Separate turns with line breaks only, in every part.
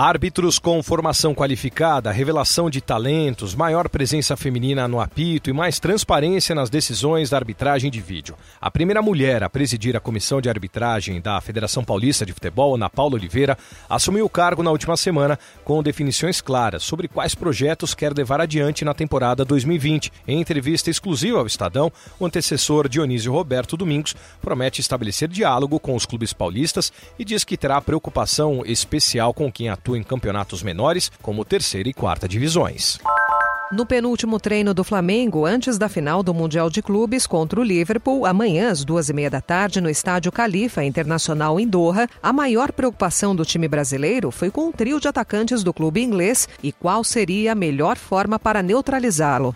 Árbitros com formação qualificada, revelação de talentos, maior presença feminina no apito e mais transparência nas decisões da arbitragem de vídeo. A primeira mulher a presidir a comissão de arbitragem da Federação Paulista de Futebol, Ana Paula Oliveira, assumiu o cargo na última semana com definições claras sobre quais projetos quer levar adiante na temporada 2020. Em entrevista exclusiva ao Estadão, o antecessor Dionísio Roberto Domingos promete estabelecer diálogo com os clubes paulistas e diz que terá preocupação especial com quem atua atua em campeonatos menores, como terceira e quarta divisões.
No penúltimo treino do Flamengo, antes da final do Mundial de Clubes contra o Liverpool, amanhã às duas e meia da tarde, no estádio Califa Internacional em Doha, a maior preocupação do time brasileiro foi com o trio de atacantes do clube inglês e qual seria a melhor forma para neutralizá-lo.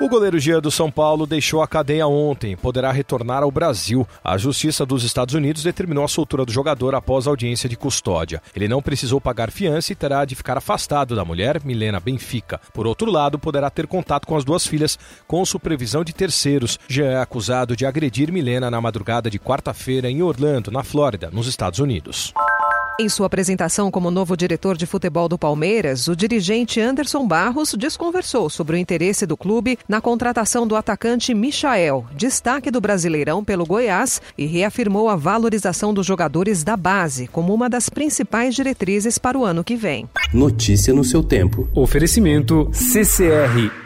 O goleiro Gia do São Paulo deixou a cadeia ontem, poderá retornar ao Brasil. A Justiça dos Estados Unidos determinou a soltura do jogador após audiência de custódia. Ele não precisou pagar fiança e terá de ficar afastado da mulher, Milena Benfica. Por outro lado, poderá ter contato com as duas filhas com supervisão de terceiros. Jean é acusado de agredir Milena na madrugada de quarta-feira em Orlando, na Flórida, nos Estados Unidos.
Em sua apresentação como novo diretor de futebol do Palmeiras, o dirigente Anderson Barros desconversou sobre o interesse do clube na contratação do atacante Michael, destaque do Brasileirão pelo Goiás, e reafirmou a valorização dos jogadores da base como uma das principais diretrizes para o ano que vem.
Notícia no seu tempo.
Oferecimento CCR